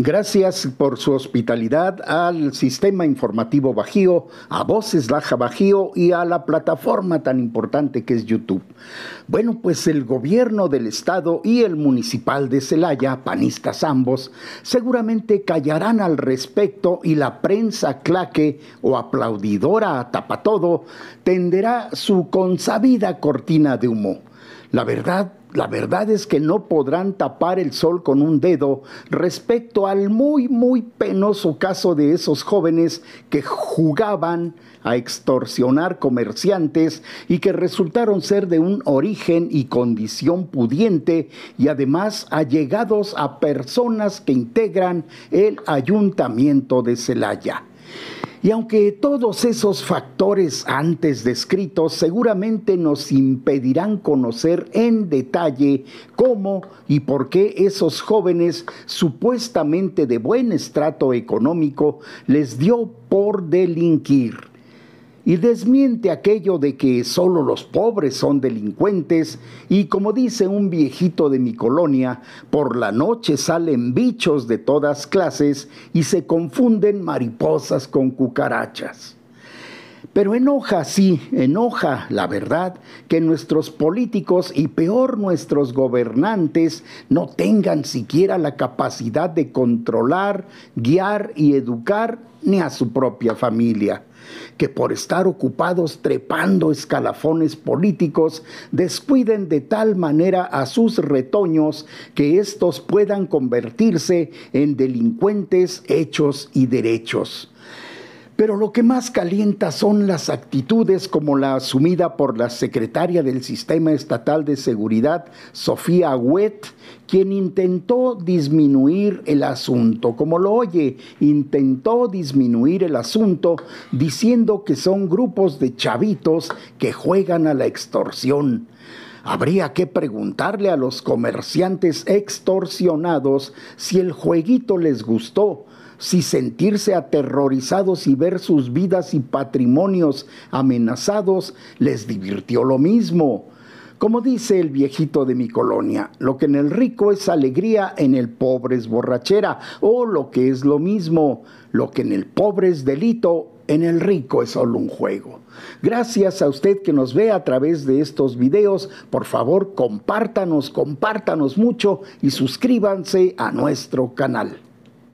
Gracias por su hospitalidad al Sistema Informativo Bajío, a Voces Laja Bajío y a la plataforma tan importante que es YouTube. Bueno, pues el gobierno del estado y el municipal de Celaya, panistas ambos, seguramente callarán al respecto y la prensa claque o aplaudidora a tapatodo tenderá su consabida cortina de humo. La verdad la verdad es que no podrán tapar el sol con un dedo respecto al muy, muy penoso caso de esos jóvenes que jugaban a extorsionar comerciantes y que resultaron ser de un origen y condición pudiente y además allegados a personas que integran el ayuntamiento de Celaya. Y aunque todos esos factores antes descritos seguramente nos impedirán conocer en detalle cómo y por qué esos jóvenes supuestamente de buen estrato económico les dio por delinquir y desmiente aquello de que solo los pobres son delincuentes y como dice un viejito de mi colonia, por la noche salen bichos de todas clases y se confunden mariposas con cucarachas. Pero enoja, sí, enoja, la verdad, que nuestros políticos y peor nuestros gobernantes no tengan siquiera la capacidad de controlar, guiar y educar ni a su propia familia que por estar ocupados trepando escalafones políticos descuiden de tal manera a sus retoños que éstos puedan convertirse en delincuentes hechos y derechos. Pero lo que más calienta son las actitudes como la asumida por la secretaria del Sistema Estatal de Seguridad, Sofía Huet, quien intentó disminuir el asunto, como lo oye, intentó disminuir el asunto diciendo que son grupos de chavitos que juegan a la extorsión. Habría que preguntarle a los comerciantes extorsionados si el jueguito les gustó si sentirse aterrorizados y ver sus vidas y patrimonios amenazados les divirtió lo mismo. Como dice el viejito de mi colonia, lo que en el rico es alegría, en el pobre es borrachera, o lo que es lo mismo, lo que en el pobre es delito, en el rico es solo un juego. Gracias a usted que nos ve a través de estos videos. Por favor, compártanos, compártanos mucho y suscríbanse a nuestro canal.